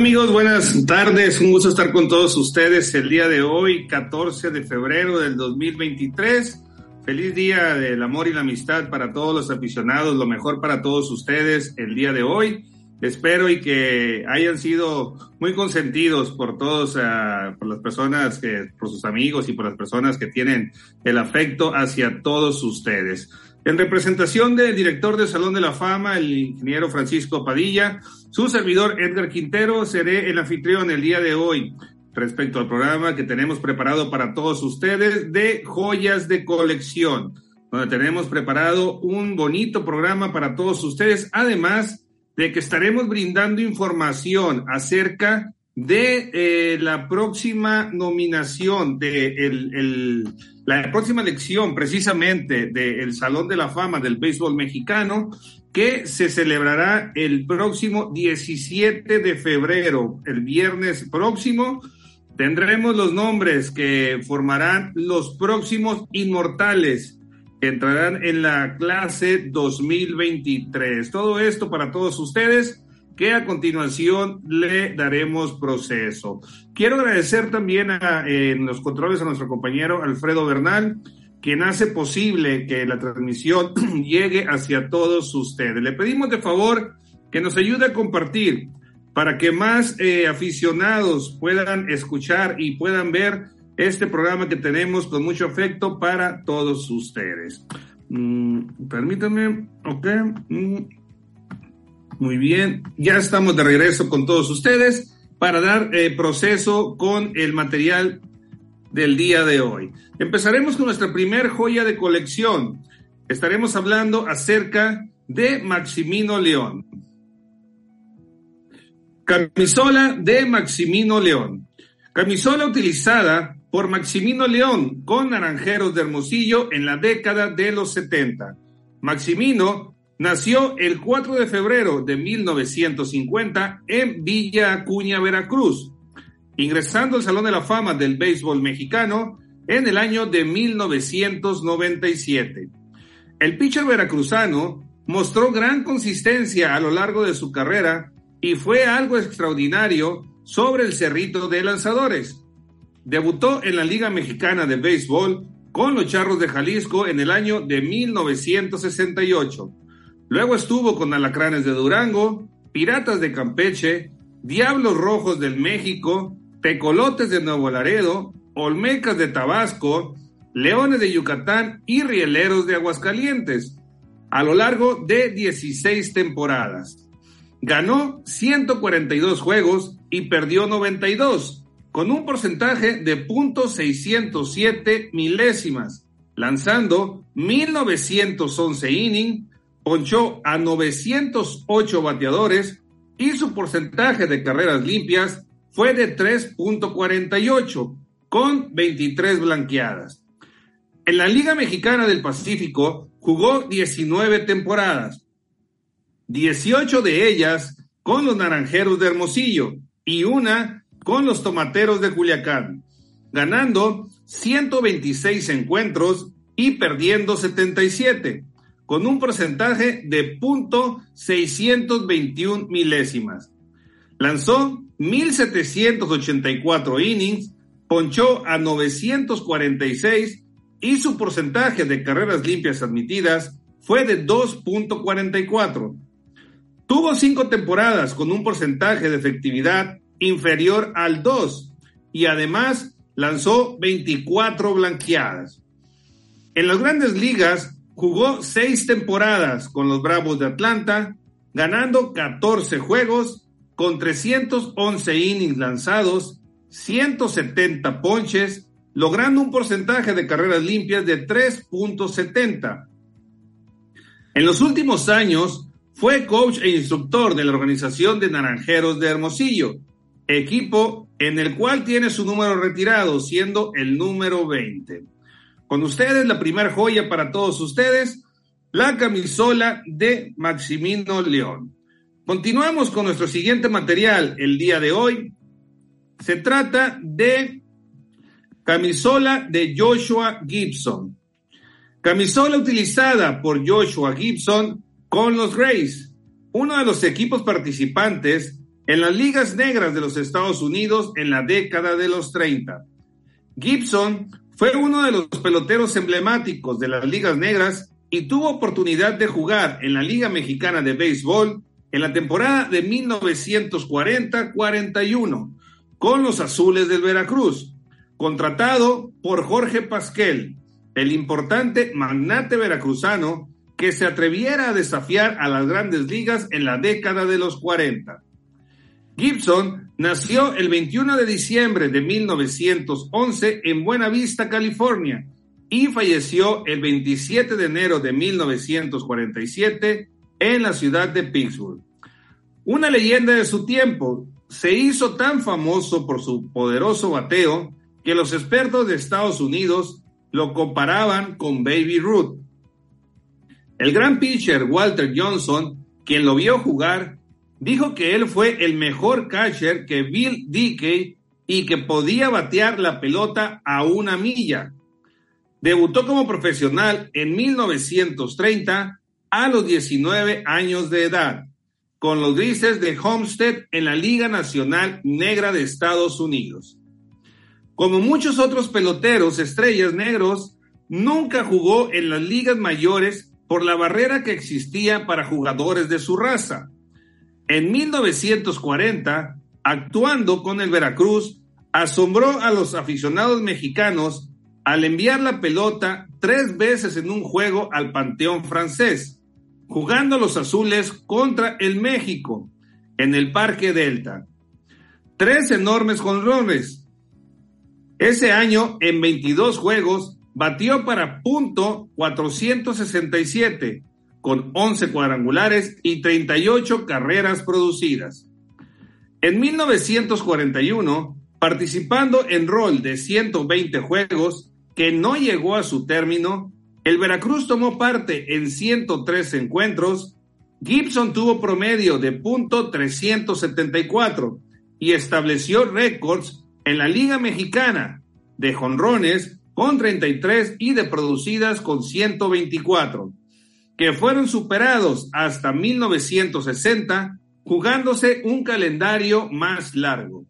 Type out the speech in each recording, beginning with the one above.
Amigos, buenas tardes. Un gusto estar con todos ustedes el día de hoy, 14 de febrero del 2023. Feliz día del amor y la amistad para todos los aficionados, lo mejor para todos ustedes el día de hoy. Espero y que hayan sido muy consentidos por todos, uh, por las personas que, por sus amigos y por las personas que tienen el afecto hacia todos ustedes. En representación del director del Salón de la Fama, el ingeniero Francisco Padilla, su servidor Edgar Quintero, seré el anfitrión el día de hoy. Respecto al programa que tenemos preparado para todos ustedes de joyas de colección, donde tenemos preparado un bonito programa para todos ustedes, además de que estaremos brindando información acerca de eh, la próxima nominación de el, el la próxima elección precisamente del Salón de la Fama del Béisbol Mexicano, que se celebrará el próximo 17 de febrero, el viernes próximo. Tendremos los nombres que formarán los próximos inmortales que entrarán en la clase 2023. Todo esto para todos ustedes que a continuación le daremos proceso. Quiero agradecer también a, en los controles a nuestro compañero Alfredo Bernal, quien hace posible que la transmisión llegue hacia todos ustedes. Le pedimos de favor que nos ayude a compartir para que más eh, aficionados puedan escuchar y puedan ver este programa que tenemos con mucho afecto para todos ustedes. Mm, permítanme, ok. Mm. Muy bien, ya estamos de regreso con todos ustedes para dar eh, proceso con el material del día de hoy. Empezaremos con nuestra primer joya de colección. Estaremos hablando acerca de Maximino León. Camisola de Maximino León. Camisola utilizada por Maximino León con Naranjeros de Hermosillo en la década de los 70. Maximino Nació el 4 de febrero de 1950 en Villa Acuña, Veracruz, ingresando al Salón de la Fama del Béisbol Mexicano en el año de 1997. El pitcher veracruzano mostró gran consistencia a lo largo de su carrera y fue algo extraordinario sobre el cerrito de lanzadores. Debutó en la Liga Mexicana de Béisbol con los Charros de Jalisco en el año de 1968 Luego estuvo con Alacranes de Durango, Piratas de Campeche, Diablos Rojos del México, Tecolotes de Nuevo Laredo, Olmecas de Tabasco, Leones de Yucatán y Rieleros de Aguascalientes, a lo largo de 16 temporadas. Ganó 142 juegos y perdió 92, con un porcentaje de .607 milésimas, lanzando 1911 innings ponchó a 908 bateadores y su porcentaje de carreras limpias fue de 3.48 con 23 blanqueadas. En la Liga Mexicana del Pacífico jugó 19 temporadas, 18 de ellas con los Naranjeros de Hermosillo y una con los Tomateros de Culiacán, ganando 126 encuentros y perdiendo 77 con un porcentaje de punto 621 milésimas. Lanzó 1.784 innings, ponchó a 946 y su porcentaje de carreras limpias admitidas fue de 2.44. Tuvo cinco temporadas con un porcentaje de efectividad inferior al 2 y además lanzó 24 blanqueadas. En las grandes ligas Jugó seis temporadas con los Bravos de Atlanta, ganando 14 juegos con 311 innings lanzados, 170 ponches, logrando un porcentaje de carreras limpias de 3.70. En los últimos años fue coach e instructor de la organización de Naranjeros de Hermosillo, equipo en el cual tiene su número retirado, siendo el número 20. Con ustedes, la primera joya para todos ustedes, la camisola de Maximino León. Continuamos con nuestro siguiente material el día de hoy. Se trata de camisola de Joshua Gibson. Camisola utilizada por Joshua Gibson con los Grays, uno de los equipos participantes en las ligas negras de los Estados Unidos en la década de los 30. Gibson fue uno de los peloteros emblemáticos de las ligas negras y tuvo oportunidad de jugar en la Liga Mexicana de Béisbol en la temporada de 1940-41 con los Azules del Veracruz, contratado por Jorge Pasquel, el importante magnate veracruzano que se atreviera a desafiar a las grandes ligas en la década de los 40. Gibson nació el 21 de diciembre de 1911 en Buena Vista, California, y falleció el 27 de enero de 1947 en la ciudad de Pittsburgh. Una leyenda de su tiempo, se hizo tan famoso por su poderoso bateo que los expertos de Estados Unidos lo comparaban con Baby Ruth. El gran pitcher Walter Johnson, quien lo vio jugar, dijo que él fue el mejor catcher que Bill Dickey y que podía batear la pelota a una milla. Debutó como profesional en 1930 a los 19 años de edad con los grises de Homestead en la Liga Nacional Negra de Estados Unidos. Como muchos otros peloteros estrellas negros, nunca jugó en las ligas mayores por la barrera que existía para jugadores de su raza. En 1940, actuando con el Veracruz, asombró a los aficionados mexicanos al enviar la pelota tres veces en un juego al Panteón francés, jugando los azules contra el México en el Parque Delta. Tres enormes jonrones, ese año, en 22 juegos, batió para punto 467, con 11 cuadrangulares y 38 carreras producidas. En 1941, participando en rol de 120 juegos, que no llegó a su término, el Veracruz tomó parte en 103 encuentros, Gibson tuvo promedio de punto 374 y estableció récords en la Liga Mexicana de jonrones con 33 y de producidas con 124, que fueron superados hasta 1960, jugándose un calendario más largo.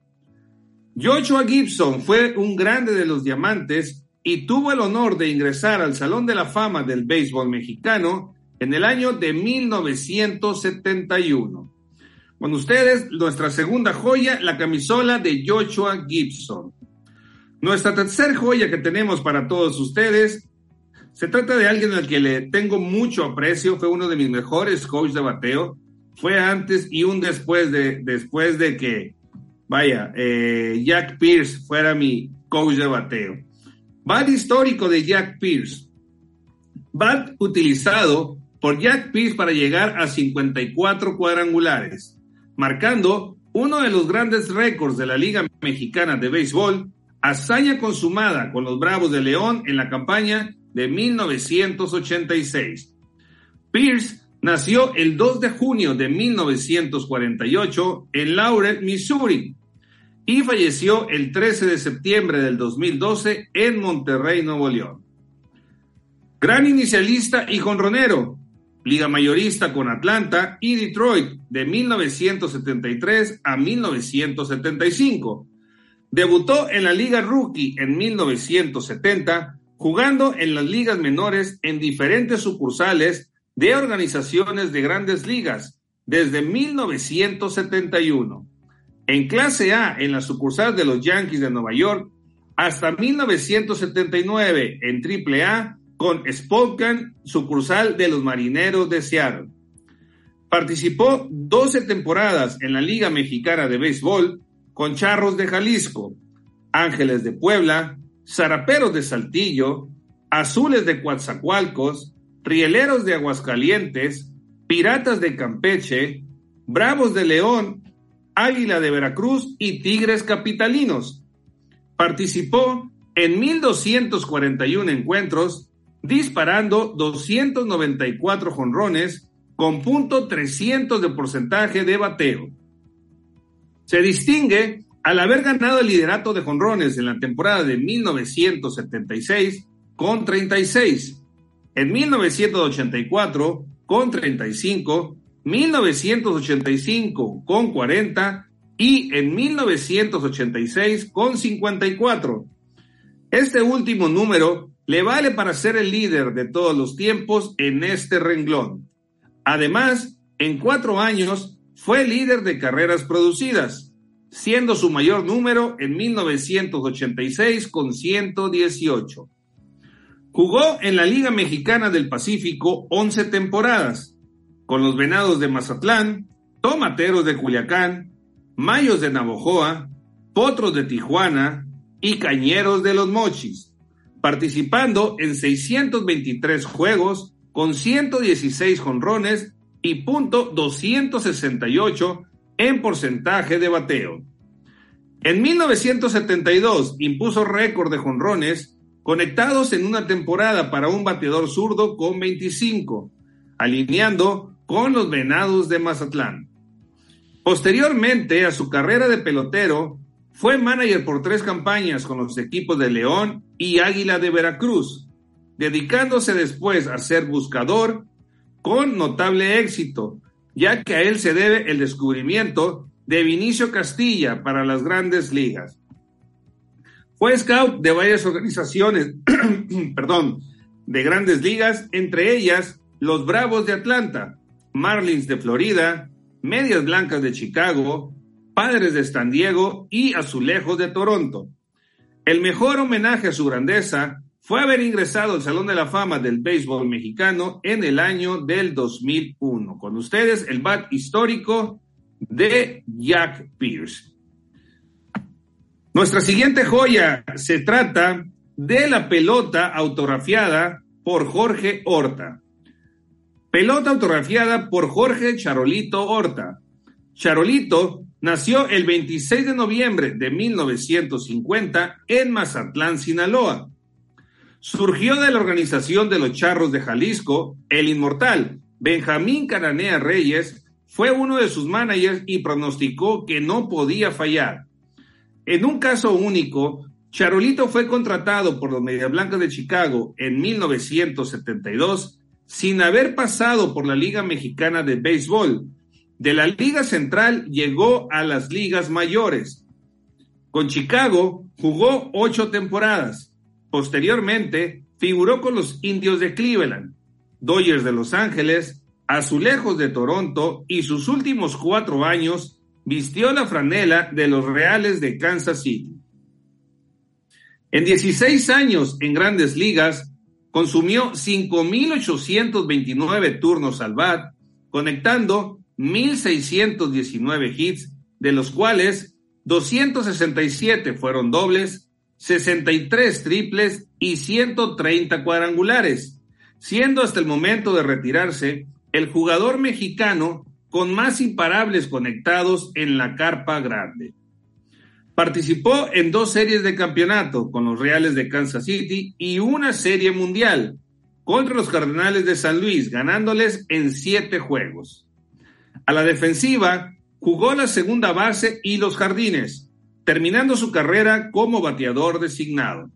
Joshua Gibson fue un grande de los diamantes y tuvo el honor de ingresar al Salón de la Fama del Béisbol Mexicano en el año de 1971. Con ustedes, nuestra segunda joya, la camisola de Joshua Gibson. Nuestra tercer joya que tenemos para todos ustedes se trata de alguien al que le tengo mucho aprecio, fue uno de mis mejores coaches de bateo, fue antes y un después de, después de que, vaya, eh, Jack Pierce fuera mi coach de bateo. Bat histórico de Jack Pierce. Bat utilizado por Jack Pierce para llegar a 54 cuadrangulares marcando uno de los grandes récords de la Liga Mexicana de Béisbol, hazaña consumada con los Bravos de León en la campaña de 1986. Pierce nació el 2 de junio de 1948 en Laurel, Missouri, y falleció el 13 de septiembre del 2012 en Monterrey, Nuevo León. Gran inicialista y jonronero, Liga Mayorista con Atlanta y Detroit de 1973 a 1975. Debutó en la Liga Rookie en 1970, jugando en las ligas menores en diferentes sucursales de organizaciones de grandes ligas desde 1971. En clase A en la sucursal de los Yankees de Nueva York hasta 1979 en Triple A con Spokane, sucursal de los Marineros de Seattle. Participó 12 temporadas en la Liga Mexicana de Béisbol con Charros de Jalisco, Ángeles de Puebla, Zaraperos de Saltillo, Azules de Coatzacoalcos, Rieleros de Aguascalientes, Piratas de Campeche, Bravos de León, Águila de Veracruz y Tigres Capitalinos. Participó en 1.241 encuentros, disparando 294 jonrones con punto 300 de porcentaje de bateo. Se distingue al haber ganado el liderato de jonrones en la temporada de 1976 con 36, en 1984 con 35, 1985 con 40 y en 1986 con 54. Este último número le vale para ser el líder de todos los tiempos en este renglón. Además, en cuatro años fue líder de carreras producidas, siendo su mayor número en 1986 con 118. Jugó en la Liga Mexicana del Pacífico 11 temporadas, con los Venados de Mazatlán, Tomateros de Culiacán, Mayos de Navojoa, Potros de Tijuana y Cañeros de los Mochis, participando en 623 juegos con 116 jonrones y punto 268 en porcentaje de bateo. En 1972 impuso récord de jonrones conectados en una temporada para un bateador zurdo con 25, alineando con los Venados de Mazatlán. Posteriormente a su carrera de pelotero, fue manager por tres campañas con los equipos de León y Águila de Veracruz, dedicándose después a ser buscador con notable éxito, ya que a él se debe el descubrimiento de Vinicio Castilla para las grandes ligas. Fue scout de varias organizaciones, perdón, de grandes ligas, entre ellas los Bravos de Atlanta, Marlins de Florida, Medias Blancas de Chicago, Padres de San Diego y Azulejos de Toronto. El mejor homenaje a su grandeza fue haber ingresado al Salón de la Fama del Béisbol Mexicano en el año del 2001. Con ustedes, el bat histórico de Jack Pierce. Nuestra siguiente joya se trata de la pelota autografiada por Jorge Horta. Pelota autografiada por Jorge Charolito Horta. Charolito nació el 26 de noviembre de 1950 en Mazatlán, Sinaloa surgió de la organización de los Charros de Jalisco, el inmortal Benjamín Cananea Reyes fue uno de sus managers y pronosticó que no podía fallar. En un caso único, Charolito fue contratado por los Media Blancas de Chicago en 1972 sin haber pasado por la Liga Mexicana de Béisbol. De la Liga Central llegó a las ligas mayores. Con Chicago jugó ocho temporadas Posteriormente, figuró con los Indios de Cleveland, Dodgers de Los Ángeles, Azulejos de Toronto y sus últimos cuatro años vistió la franela de los Reales de Kansas City. En 16 años en grandes ligas, consumió 5.829 turnos al bat, conectando 1.619 hits, de los cuales 267 fueron dobles 63 triples y 130 cuadrangulares, siendo hasta el momento de retirarse el jugador mexicano con más imparables conectados en la carpa grande. Participó en dos series de campeonato con los Reales de Kansas City y una serie mundial contra los Cardenales de San Luis, ganándoles en siete juegos. A la defensiva jugó la segunda base y los jardines, terminando su carrera como bateador designado.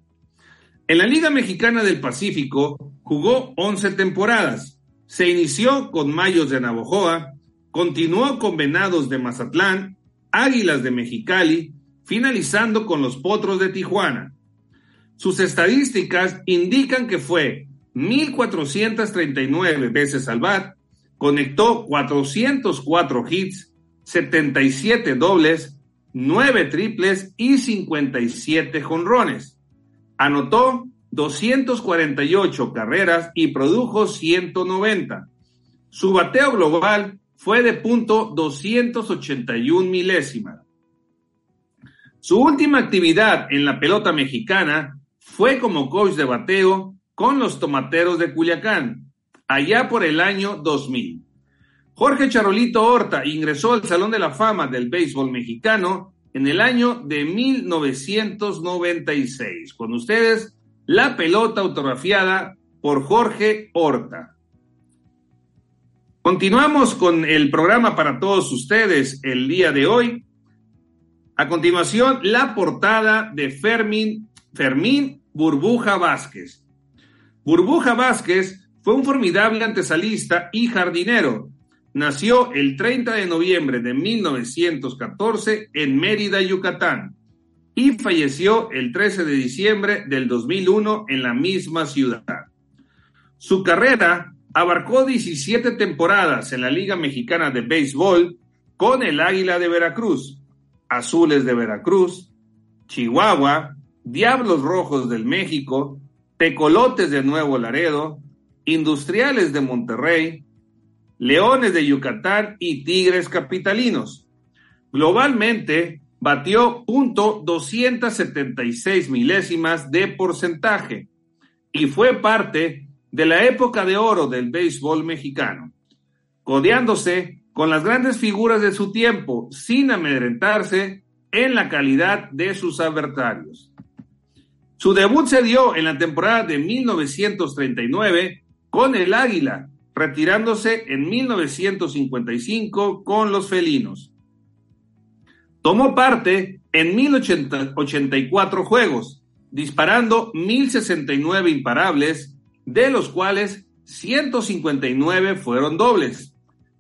En la Liga Mexicana del Pacífico jugó 11 temporadas. Se inició con Mayos de Navojoa, continuó con Venados de Mazatlán, Águilas de Mexicali, finalizando con los Potros de Tijuana. Sus estadísticas indican que fue 1.439 veces al bat, conectó 404 hits, 77 dobles, 9 triples y 57 jonrones. Anotó 248 carreras y produjo 190. Su bateo global fue de punto 281 milésima. Su última actividad en la pelota mexicana fue como coach de bateo con los Tomateros de Culiacán, allá por el año 2000. Jorge Charolito Horta ingresó al Salón de la Fama del Béisbol Mexicano en el año de 1996. Con ustedes, la pelota autografiada por Jorge Horta. Continuamos con el programa para todos ustedes el día de hoy. A continuación, la portada de Fermín, Fermín Burbuja Vázquez. Burbuja Vázquez fue un formidable antesalista y jardinero nació el 30 de noviembre de 1914 en Mérida, Yucatán, y falleció el 13 de diciembre del 2001 en la misma ciudad. Su carrera abarcó 17 temporadas en la Liga Mexicana de Béisbol con el Águila de Veracruz, Azules de Veracruz, Chihuahua, Diablos Rojos del México, Tecolotes de Nuevo Laredo, Industriales de Monterrey, Leones de Yucatán y Tigres Capitalinos. Globalmente batió punto 276 milésimas de porcentaje y fue parte de la época de oro del béisbol mexicano, codeándose con las grandes figuras de su tiempo sin amedrentarse en la calidad de sus adversarios. Su debut se dio en la temporada de 1939 con el Águila, retirándose en 1955 con los felinos. Tomó parte en 1084 juegos, disparando 1069 imparables, de los cuales 159 fueron dobles,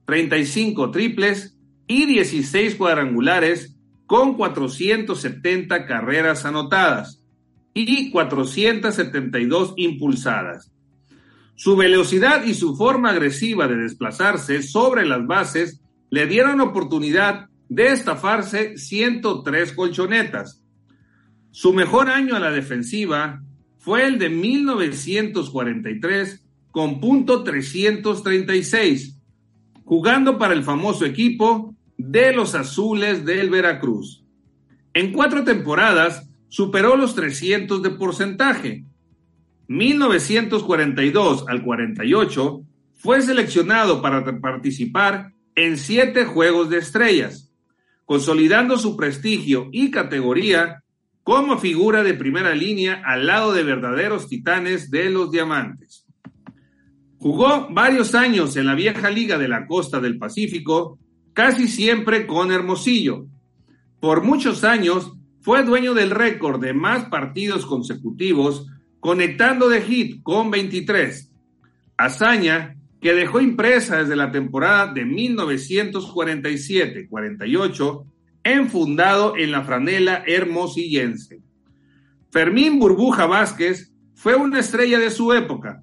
35 triples y 16 cuadrangulares con 470 carreras anotadas y 472 impulsadas. Su velocidad y su forma agresiva de desplazarse sobre las bases le dieron oportunidad de estafarse 103 colchonetas. Su mejor año a la defensiva fue el de 1943 con punto 336, jugando para el famoso equipo de los Azules del Veracruz. En cuatro temporadas superó los 300 de porcentaje, 1942 al 48 fue seleccionado para participar en siete Juegos de Estrellas, consolidando su prestigio y categoría como figura de primera línea al lado de verdaderos titanes de los diamantes. Jugó varios años en la vieja liga de la costa del Pacífico, casi siempre con Hermosillo. Por muchos años fue dueño del récord de más partidos consecutivos conectando de hit con 23. Hazaña que dejó impresa desde la temporada de 1947-48, enfundado en la franela hermosillense. Fermín Burbuja Vázquez fue una estrella de su época,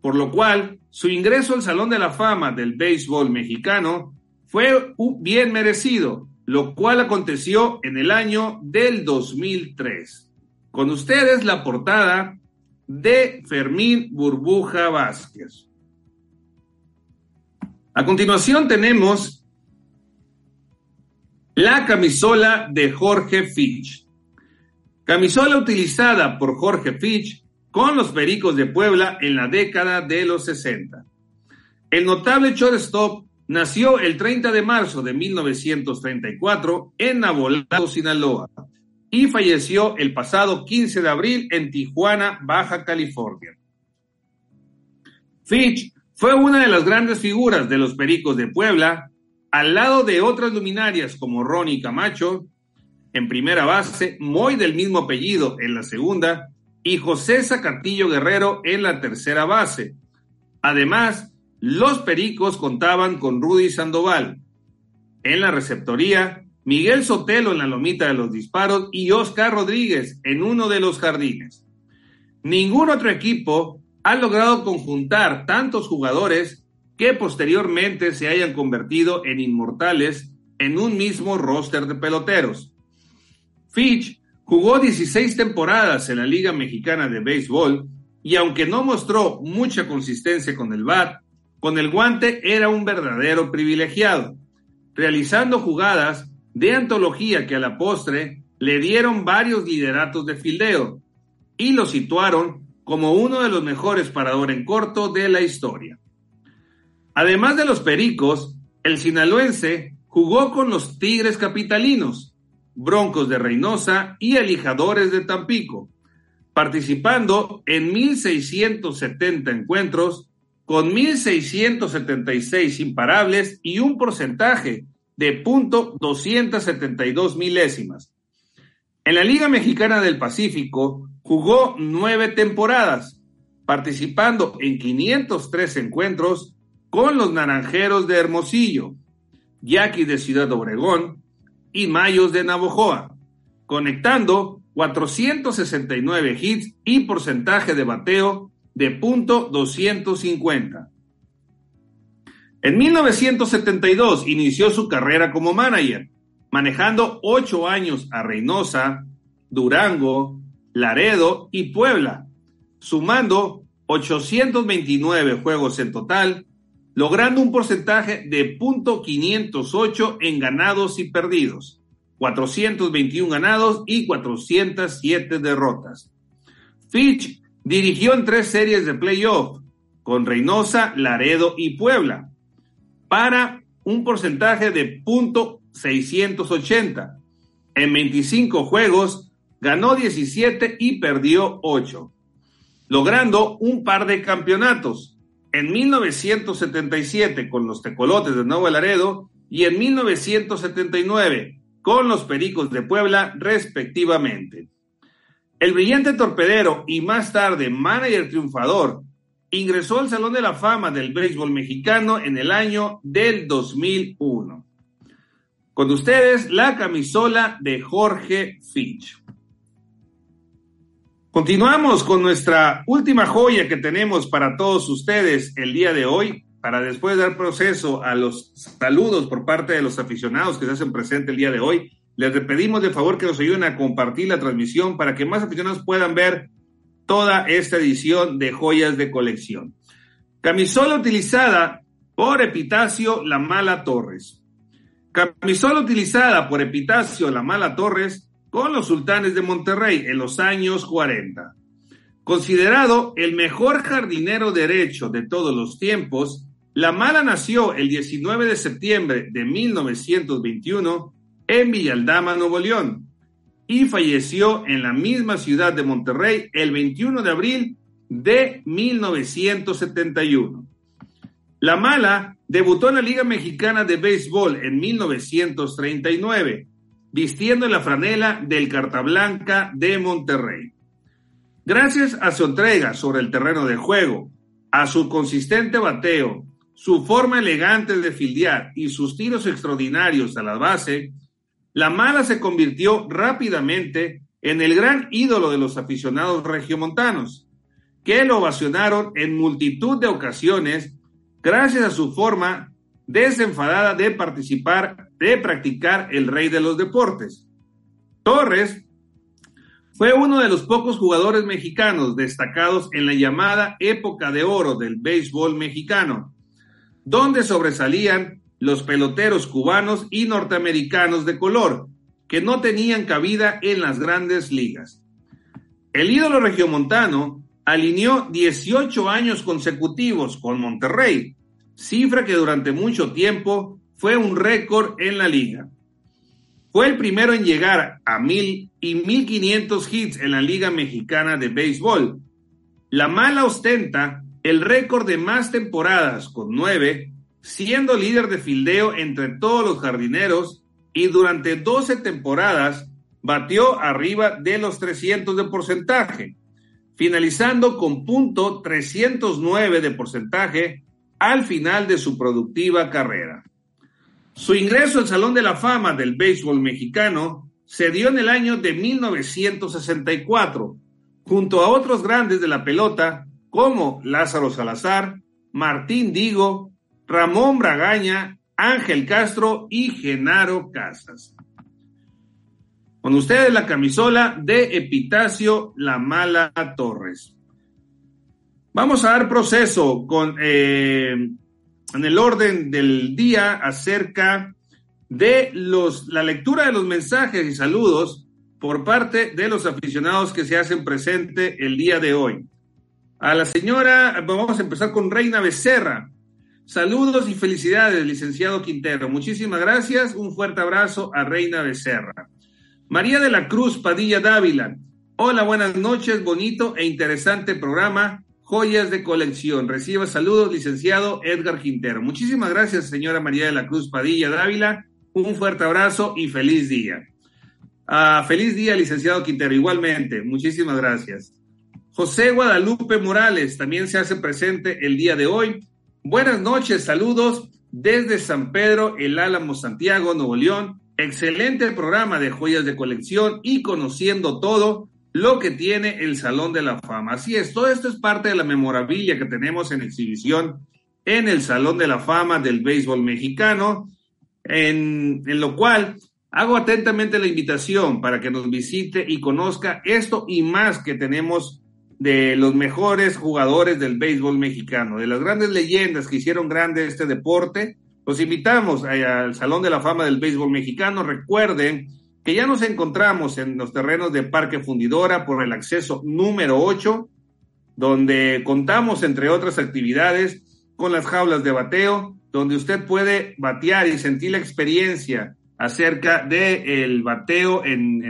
por lo cual su ingreso al Salón de la Fama del Béisbol Mexicano fue bien merecido, lo cual aconteció en el año del 2003. Con ustedes la portada de Fermín Burbuja Vázquez. A continuación tenemos la camisola de Jorge Fitch. Camisola utilizada por Jorge Fitch con los Pericos de Puebla en la década de los 60. El notable shortstop nació el 30 de marzo de 1934 en Navolado, Sinaloa y falleció el pasado 15 de abril en Tijuana, Baja California. Fitch fue una de las grandes figuras de los Pericos de Puebla, al lado de otras luminarias como Ronnie Camacho, en primera base, Moy del mismo apellido en la segunda y José Zacatillo Guerrero en la tercera base. Además, los Pericos contaban con Rudy Sandoval. En la receptoría, Miguel Sotelo en la lomita de los disparos y Oscar Rodríguez en uno de los jardines. Ningún otro equipo ha logrado conjuntar tantos jugadores que posteriormente se hayan convertido en inmortales en un mismo roster de peloteros. Fitch jugó 16 temporadas en la Liga Mexicana de Béisbol y aunque no mostró mucha consistencia con el bat, con el guante era un verdadero privilegiado, realizando jugadas de antología que a la postre le dieron varios lideratos de fildeo y lo situaron como uno de los mejores paradores en corto de la historia. Además de los Pericos, el sinaloense jugó con los Tigres Capitalinos, Broncos de Reynosa y Alijadores de Tampico, participando en 1.670 encuentros con 1.676 imparables y un porcentaje de punto 272 milésimas. En la Liga Mexicana del Pacífico jugó nueve temporadas, participando en 503 encuentros con los Naranjeros de Hermosillo, Yaquis de Ciudad Obregón y Mayos de Navojoa, conectando 469 hits y porcentaje de bateo de punto 250. En 1972 inició su carrera como manager, manejando ocho años a Reynosa, Durango, Laredo y Puebla, sumando 829 juegos en total, logrando un porcentaje de .508 en ganados y perdidos, 421 ganados y 407 derrotas. Fitch dirigió en tres series de playoff con Reynosa, Laredo y Puebla para un porcentaje de .680. En 25 juegos ganó 17 y perdió 8, logrando un par de campeonatos en 1977 con los Tecolotes de Nuevo Laredo y en 1979 con los Pericos de Puebla, respectivamente. El brillante torpedero y más tarde manager triunfador ingresó al Salón de la Fama del Béisbol Mexicano en el año del 2001. Con ustedes, la camisola de Jorge Fitch. Continuamos con nuestra última joya que tenemos para todos ustedes el día de hoy, para después dar proceso a los saludos por parte de los aficionados que se hacen presente el día de hoy. Les pedimos de favor que nos ayuden a compartir la transmisión para que más aficionados puedan ver toda esta edición de joyas de colección. Camisola utilizada por Epitacio La Mala Torres. Camisola utilizada por Epitacio La Mala Torres con los sultanes de Monterrey en los años 40. Considerado el mejor jardinero derecho de todos los tiempos, La Mala nació el 19 de septiembre de 1921 en Villaldama, Nuevo León, y falleció en la misma ciudad de Monterrey el 21 de abril de 1971. La Mala debutó en la Liga Mexicana de Béisbol en 1939 vistiendo la franela del Carta Blanca de Monterrey. Gracias a su entrega sobre el terreno de juego, a su consistente bateo, su forma elegante de fildear y sus tiros extraordinarios a la base, la mala se convirtió rápidamente en el gran ídolo de los aficionados regiomontanos, que lo ovacionaron en multitud de ocasiones gracias a su forma desenfadada de participar de practicar el rey de los deportes. Torres fue uno de los pocos jugadores mexicanos destacados en la llamada época de oro del béisbol mexicano, donde sobresalían los peloteros cubanos y norteamericanos de color, que no tenían cabida en las grandes ligas. El ídolo regiomontano alineó 18 años consecutivos con Monterrey, cifra que durante mucho tiempo fue un récord en la liga. Fue el primero en llegar a mil y mil quinientos hits en la Liga Mexicana de Béisbol. La mala ostenta el récord de más temporadas con nueve, siendo líder de fildeo entre todos los jardineros y durante 12 temporadas batió arriba de los 300 de porcentaje, finalizando con punto 309 de porcentaje al final de su productiva carrera. Su ingreso al Salón de la Fama del Béisbol Mexicano se dio en el año de 1964, junto a otros grandes de la pelota como Lázaro Salazar, Martín Digo, Ramón Bragaña, Ángel Castro y Genaro Casas. Con ustedes la camisola de Epitacio La Mala Torres. Vamos a dar proceso con eh, en el orden del día acerca de los, la lectura de los mensajes y saludos por parte de los aficionados que se hacen presente el día de hoy. A la señora, vamos a empezar con Reina Becerra. Saludos y felicidades, licenciado Quintero. Muchísimas gracias. Un fuerte abrazo a Reina Becerra. María de la Cruz Padilla Dávila. Hola, buenas noches. Bonito e interesante programa. Joyas de colección. Reciba saludos, licenciado Edgar Quintero. Muchísimas gracias, señora María de la Cruz Padilla Dávila. Un fuerte abrazo y feliz día. Ah, feliz día, licenciado Quintero. Igualmente, muchísimas gracias. José Guadalupe Morales también se hace presente el día de hoy. Buenas noches, saludos desde San Pedro, el Álamo, Santiago, Nuevo León. Excelente programa de joyas de colección y conociendo todo lo que tiene el Salón de la Fama. Así es, todo esto es parte de la memorabilia que tenemos en exhibición en el Salón de la Fama del Béisbol Mexicano, en, en lo cual hago atentamente la invitación para que nos visite y conozca esto y más que tenemos de los mejores jugadores del béisbol mexicano, de las grandes leyendas que hicieron grande este deporte. Los invitamos al Salón de la Fama del Béisbol Mexicano. Recuerden que ya nos encontramos en los terrenos de Parque Fundidora por el acceso número 8, donde contamos, entre otras actividades, con las jaulas de bateo, donde usted puede batear y sentir la experiencia acerca del el bateo en,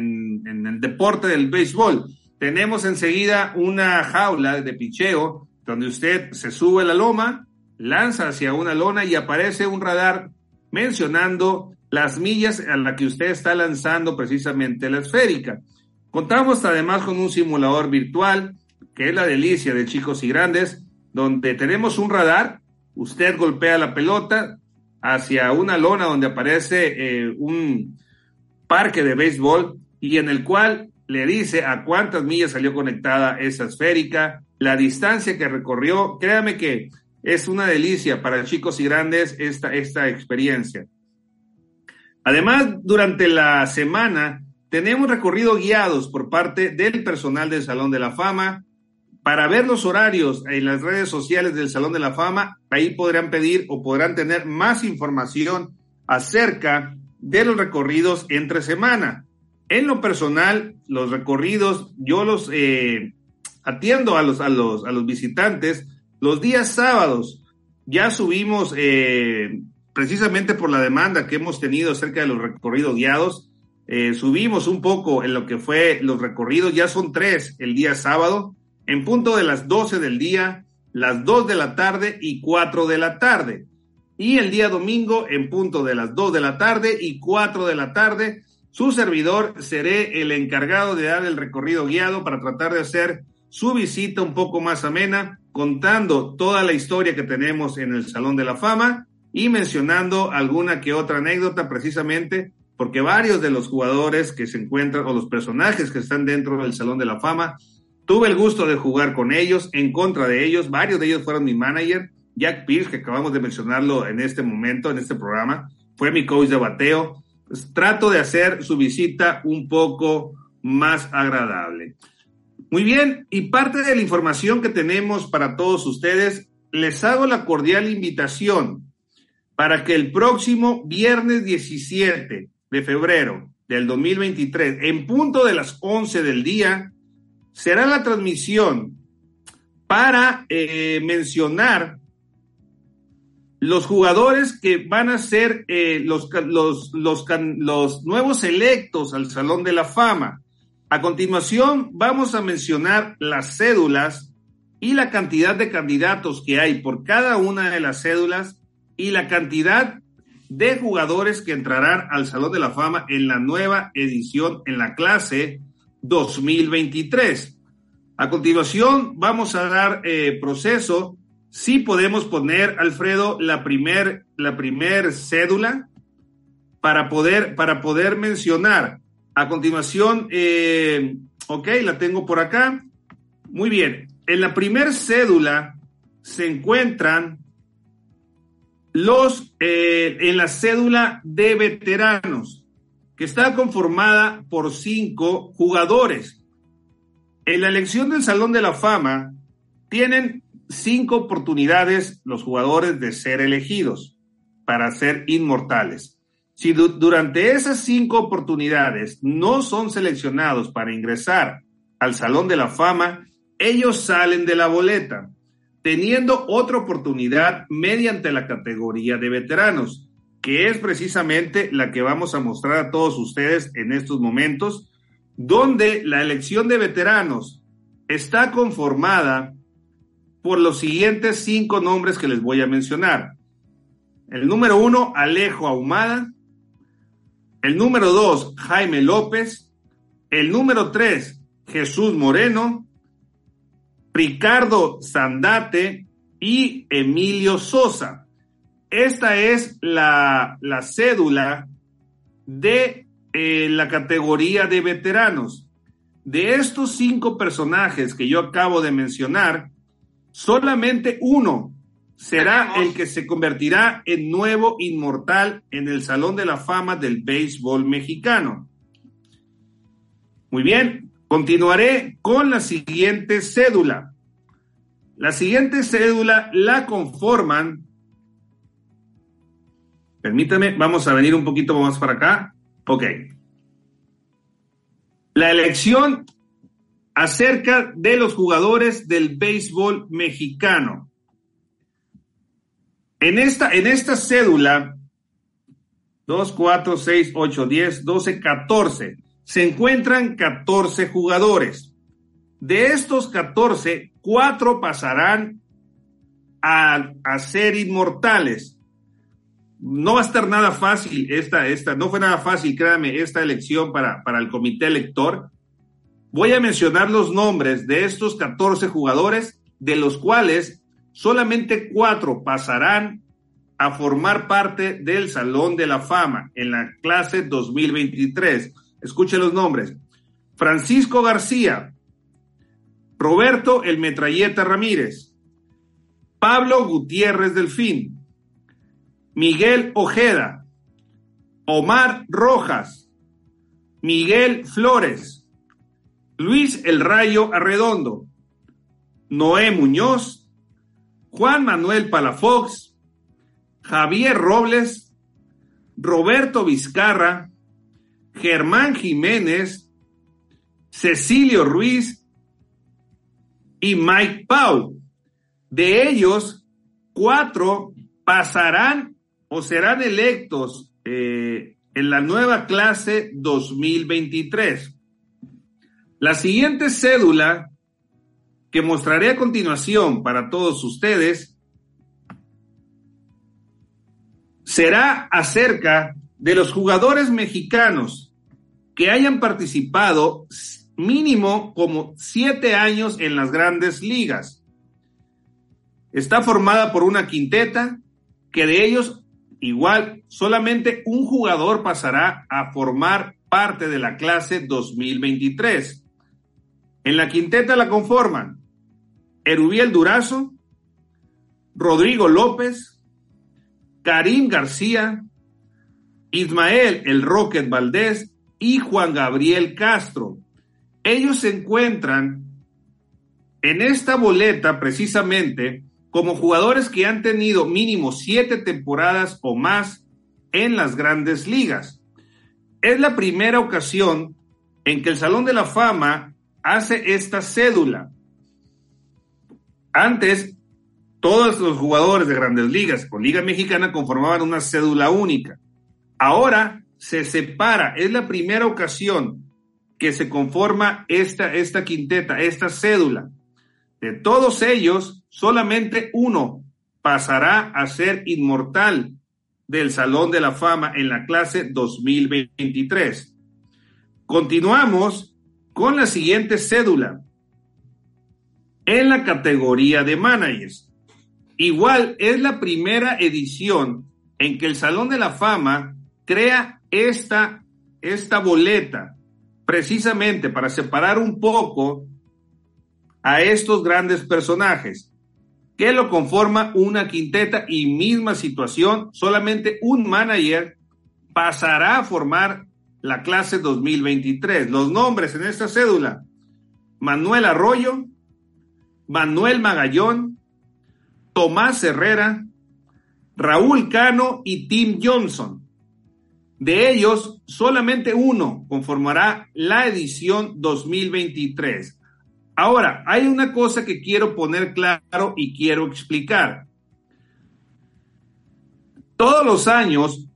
en el deporte del béisbol tenemos enseguida una jaula de picheo donde usted se sube la loma, lanza hacia una lona y aparece un radar mencionando las millas a la que usted está lanzando precisamente la esférica. Contamos además con un simulador virtual, que es la delicia de chicos y grandes, donde tenemos un radar, usted golpea la pelota hacia una lona donde aparece eh, un parque de béisbol y en el cual le dice a cuántas millas salió conectada esa esférica, la distancia que recorrió. Créame que es una delicia para chicos y grandes esta, esta experiencia. Además, durante la semana tenemos recorridos guiados por parte del personal del Salón de la Fama. Para ver los horarios en las redes sociales del Salón de la Fama, ahí podrán pedir o podrán tener más información acerca de los recorridos entre semana. En lo personal, los recorridos, yo los eh, atiendo a los, a, los, a los visitantes los días sábados. Ya subimos, eh, precisamente por la demanda que hemos tenido acerca de los recorridos guiados, eh, subimos un poco en lo que fue los recorridos, ya son tres el día sábado, en punto de las 12 del día, las 2 de la tarde y 4 de la tarde. Y el día domingo en punto de las 2 de la tarde y 4 de la tarde su servidor seré el encargado de dar el recorrido guiado para tratar de hacer su visita un poco más amena, contando toda la historia que tenemos en el Salón de la Fama y mencionando alguna que otra anécdota precisamente porque varios de los jugadores que se encuentran o los personajes que están dentro del Salón de la Fama, tuve el gusto de jugar con ellos, en contra de ellos, varios de ellos fueron mi manager, Jack Pierce, que acabamos de mencionarlo en este momento, en este programa, fue mi coach de bateo, trato de hacer su visita un poco más agradable. Muy bien, y parte de la información que tenemos para todos ustedes, les hago la cordial invitación para que el próximo viernes 17 de febrero del 2023, en punto de las 11 del día, será la transmisión para eh, mencionar los jugadores que van a ser eh, los, los, los, los nuevos electos al Salón de la Fama. A continuación, vamos a mencionar las cédulas y la cantidad de candidatos que hay por cada una de las cédulas y la cantidad de jugadores que entrarán al Salón de la Fama en la nueva edición, en la clase 2023. A continuación, vamos a dar eh, proceso Sí podemos poner, Alfredo, la primer, la primer cédula para poder, para poder mencionar. A continuación, eh, ok, la tengo por acá. Muy bien. En la primer cédula se encuentran los, eh, en la cédula de veteranos, que está conformada por cinco jugadores. En la elección del Salón de la Fama tienen cinco oportunidades los jugadores de ser elegidos para ser inmortales. Si durante esas cinco oportunidades no son seleccionados para ingresar al Salón de la Fama, ellos salen de la boleta, teniendo otra oportunidad mediante la categoría de veteranos, que es precisamente la que vamos a mostrar a todos ustedes en estos momentos, donde la elección de veteranos está conformada por los siguientes cinco nombres que les voy a mencionar. El número uno, Alejo Ahumada. El número dos, Jaime López. El número tres, Jesús Moreno. Ricardo Sandate y Emilio Sosa. Esta es la, cédula de eh, la categoría de veteranos. De estos cinco personajes que yo acabo de mencionar, solamente uno será el que se convertirá en nuevo inmortal en el Salón de la Fama del Béisbol Mexicano. Muy bien, continuaré con la siguiente cédula. La siguiente cédula la conforman, permítame, vamos a venir un poquito más para acá. Ok. La elección acerca de los jugadores del béisbol mexicano. En esta, en esta cédula, 2, 4, 6, 8, 10, 12, 14, se encuentran 14 jugadores. De estos 14, 4 pasarán a, a, ser inmortales. No va a estar nada fácil esta, esta, no fue nada fácil, créame, esta elección para, para el comité elector. Voy a mencionar los nombres de estos 14 jugadores, de los cuales solamente cuatro pasarán a formar parte del Salón de la Fama en la clase 2023. Escuche los nombres. Francisco García, Roberto El Metralleta Ramírez, Pablo Gutiérrez Delfín, Miguel Ojeda, Omar Rojas, Miguel Flores, Luis El Rayo Arredondo, Noé Muñoz, Juan Manuel Palafox, Javier Robles, Roberto Vizcarra, Germán Jiménez, Cecilio Ruiz y Mike Pau. De ellos, cuatro pasarán o serán electos eh, en la nueva clase 2023. La siguiente cédula que mostraré a continuación para todos ustedes será acerca de los jugadores mexicanos que hayan participado mínimo como siete años en las grandes ligas. Está formada por una quinteta que de ellos igual solamente un jugador pasará a formar parte de la clase 2023. En la quinteta la conforman Erubiel Durazo, Rodrigo López, Karim García, Ismael El Rocket Valdés y Juan Gabriel Castro. Ellos se encuentran en esta boleta precisamente como jugadores que han tenido mínimo siete temporadas o más en las grandes ligas. Es la primera ocasión en que el Salón de la Fama hace esta cédula. Antes, todos los jugadores de grandes ligas con Liga Mexicana conformaban una cédula única. Ahora se separa, es la primera ocasión que se conforma esta, esta quinteta, esta cédula. De todos ellos, solamente uno pasará a ser inmortal del Salón de la Fama en la clase 2023. Continuamos con la siguiente cédula en la categoría de managers. Igual es la primera edición en que el Salón de la Fama crea esta, esta boleta precisamente para separar un poco a estos grandes personajes que lo conforma una quinteta y misma situación, solamente un manager pasará a formar la clase 2023. Los nombres en esta cédula, Manuel Arroyo, Manuel Magallón, Tomás Herrera, Raúl Cano y Tim Johnson. De ellos, solamente uno conformará la edición 2023. Ahora, hay una cosa que quiero poner claro y quiero explicar. Todos los años,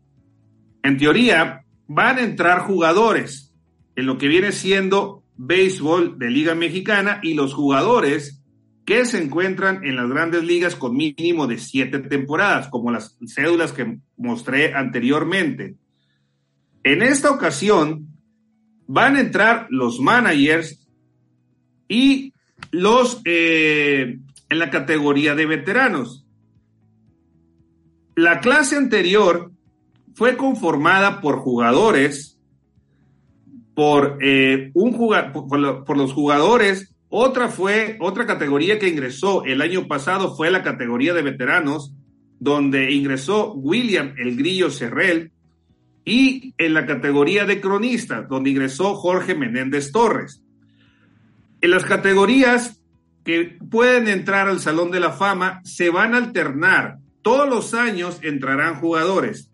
en teoría, van a entrar jugadores en lo que viene siendo béisbol de Liga Mexicana y los jugadores que se encuentran en las grandes ligas con mínimo de siete temporadas, como las cédulas que mostré anteriormente. En esta ocasión van a entrar los managers y los eh, en la categoría de veteranos. La clase anterior fue conformada por jugadores, por, eh, un por los jugadores otra fue, otra categoría que ingresó el año pasado fue la categoría de veteranos, donde ingresó William El Grillo Cerrel, y en la categoría de cronistas, donde ingresó Jorge Menéndez Torres. En las categorías que pueden entrar al Salón de la Fama se van a alternar. Todos los años entrarán jugadores.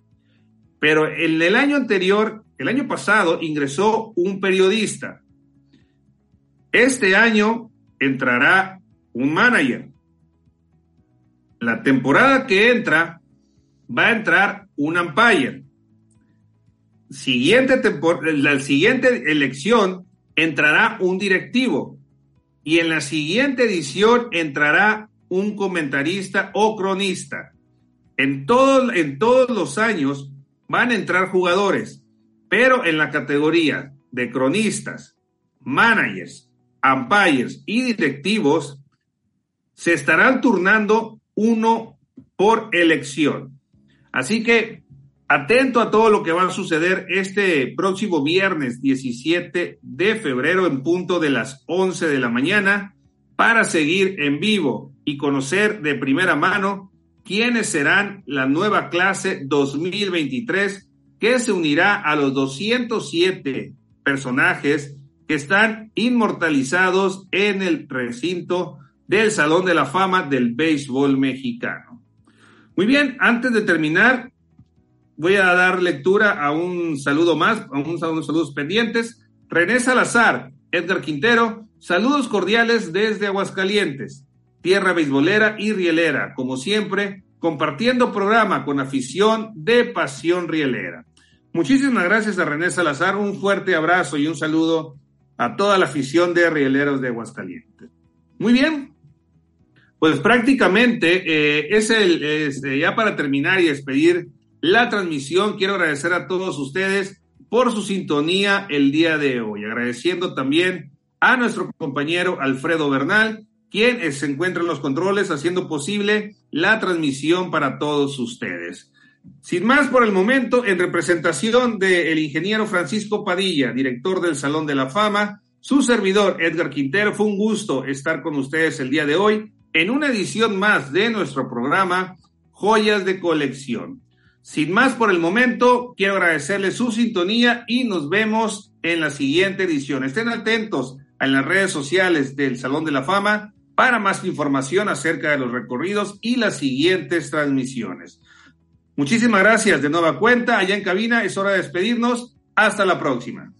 Pero en el año anterior, el año pasado, ingresó un periodista. Este año entrará un manager. La temporada que entra va a entrar un umpire. Siguiente la siguiente elección entrará un directivo y en la siguiente edición entrará un comentarista o cronista. En, todo, en todos los años van a entrar jugadores, pero en la categoría de cronistas, managers, umpires y directivos se estarán turnando uno por elección. Así que atento a todo lo que va a suceder este próximo viernes 17 de febrero en punto de las 11 de la mañana para seguir en vivo y conocer de primera mano quiénes serán la nueva clase 2023 que se unirá a los 207 personajes están inmortalizados en el recinto del Salón de la Fama del Béisbol Mexicano. Muy bien, antes de terminar, voy a dar lectura a un saludo más, a unos saludos pendientes. René Salazar, Edgar Quintero, saludos cordiales desde Aguascalientes, tierra beisbolera y rielera, como siempre, compartiendo programa con afición de pasión rielera. Muchísimas gracias a René Salazar, un fuerte abrazo y un saludo a toda la afición de rieleros de Aguascalientes. Muy bien, pues prácticamente eh, es el, este, ya para terminar y despedir la transmisión, quiero agradecer a todos ustedes por su sintonía el día de hoy, agradeciendo también a nuestro compañero Alfredo Bernal, quien se encuentra en los controles haciendo posible la transmisión para todos ustedes. Sin más por el momento, en representación del ingeniero Francisco Padilla, director del Salón de la Fama, su servidor Edgar Quintero, fue un gusto estar con ustedes el día de hoy en una edición más de nuestro programa Joyas de Colección. Sin más por el momento, quiero agradecerles su sintonía y nos vemos en la siguiente edición. Estén atentos en las redes sociales del Salón de la Fama para más información acerca de los recorridos y las siguientes transmisiones. Muchísimas gracias de nueva cuenta. Allá en cabina es hora de despedirnos. Hasta la próxima.